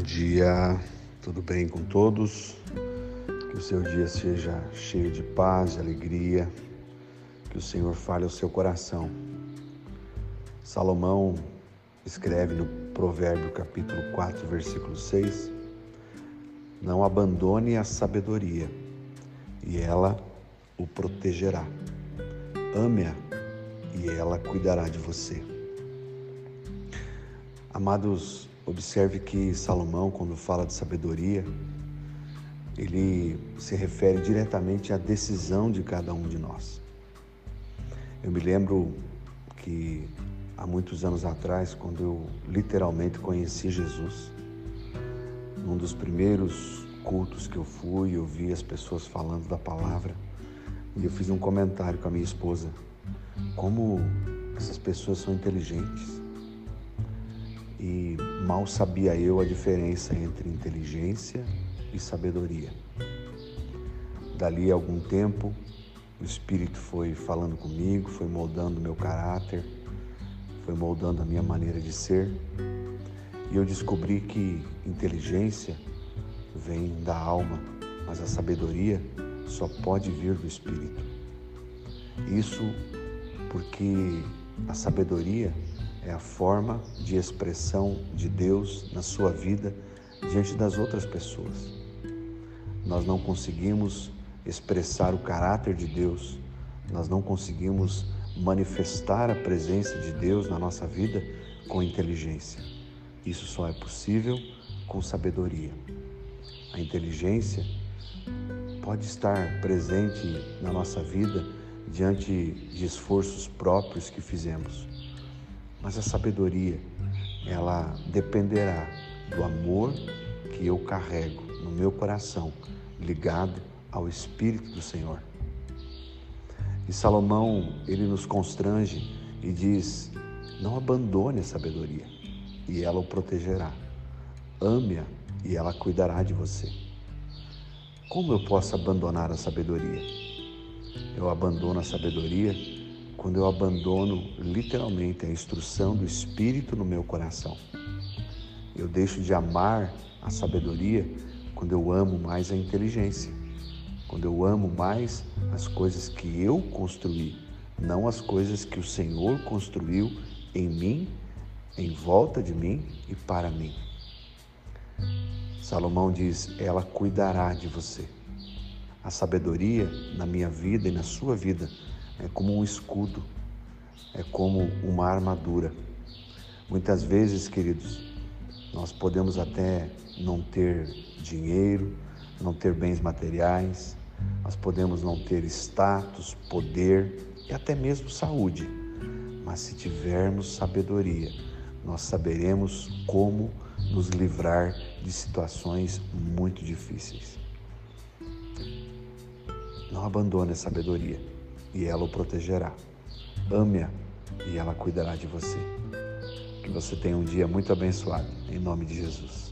dia, tudo bem com todos? Que o seu dia seja cheio de paz, de alegria, que o Senhor fale ao seu coração. Salomão escreve no Provérbio capítulo 4, versículo 6: Não abandone a sabedoria, e ela o protegerá. Ame-a, e ela cuidará de você. Amados, observe que Salomão, quando fala de sabedoria, ele se refere diretamente à decisão de cada um de nós. Eu me lembro que há muitos anos atrás, quando eu literalmente conheci Jesus, num dos primeiros cultos que eu fui, eu vi as pessoas falando da palavra e eu fiz um comentário com a minha esposa: como essas pessoas são inteligentes e mal sabia eu a diferença entre inteligência e sabedoria. Dali a algum tempo, o Espírito foi falando comigo, foi moldando meu caráter, foi moldando a minha maneira de ser, e eu descobri que inteligência vem da alma, mas a sabedoria só pode vir do Espírito. Isso porque a sabedoria é a forma de expressão de Deus na sua vida diante das outras pessoas. Nós não conseguimos expressar o caráter de Deus, nós não conseguimos manifestar a presença de Deus na nossa vida com inteligência. Isso só é possível com sabedoria. A inteligência pode estar presente na nossa vida diante de esforços próprios que fizemos mas a sabedoria, ela dependerá do amor que eu carrego no meu coração, ligado ao Espírito do Senhor. E Salomão, ele nos constrange e diz: não abandone a sabedoria, e ela o protegerá. Ame-a e ela cuidará de você. Como eu posso abandonar a sabedoria? Eu abandono a sabedoria quando eu abandono literalmente a instrução do Espírito no meu coração. Eu deixo de amar a sabedoria quando eu amo mais a inteligência, quando eu amo mais as coisas que eu construí, não as coisas que o Senhor construiu em mim, em volta de mim e para mim. Salomão diz: ela cuidará de você. A sabedoria na minha vida e na sua vida é como um escudo, é como uma armadura. Muitas vezes, queridos, nós podemos até não ter dinheiro, não ter bens materiais, nós podemos não ter status, poder e até mesmo saúde, mas se tivermos sabedoria, nós saberemos como nos livrar de situações muito difíceis. Não abandone a sabedoria e ela o protegerá. Ame-a e ela cuidará de você. Que você tenha um dia muito abençoado, em nome de Jesus.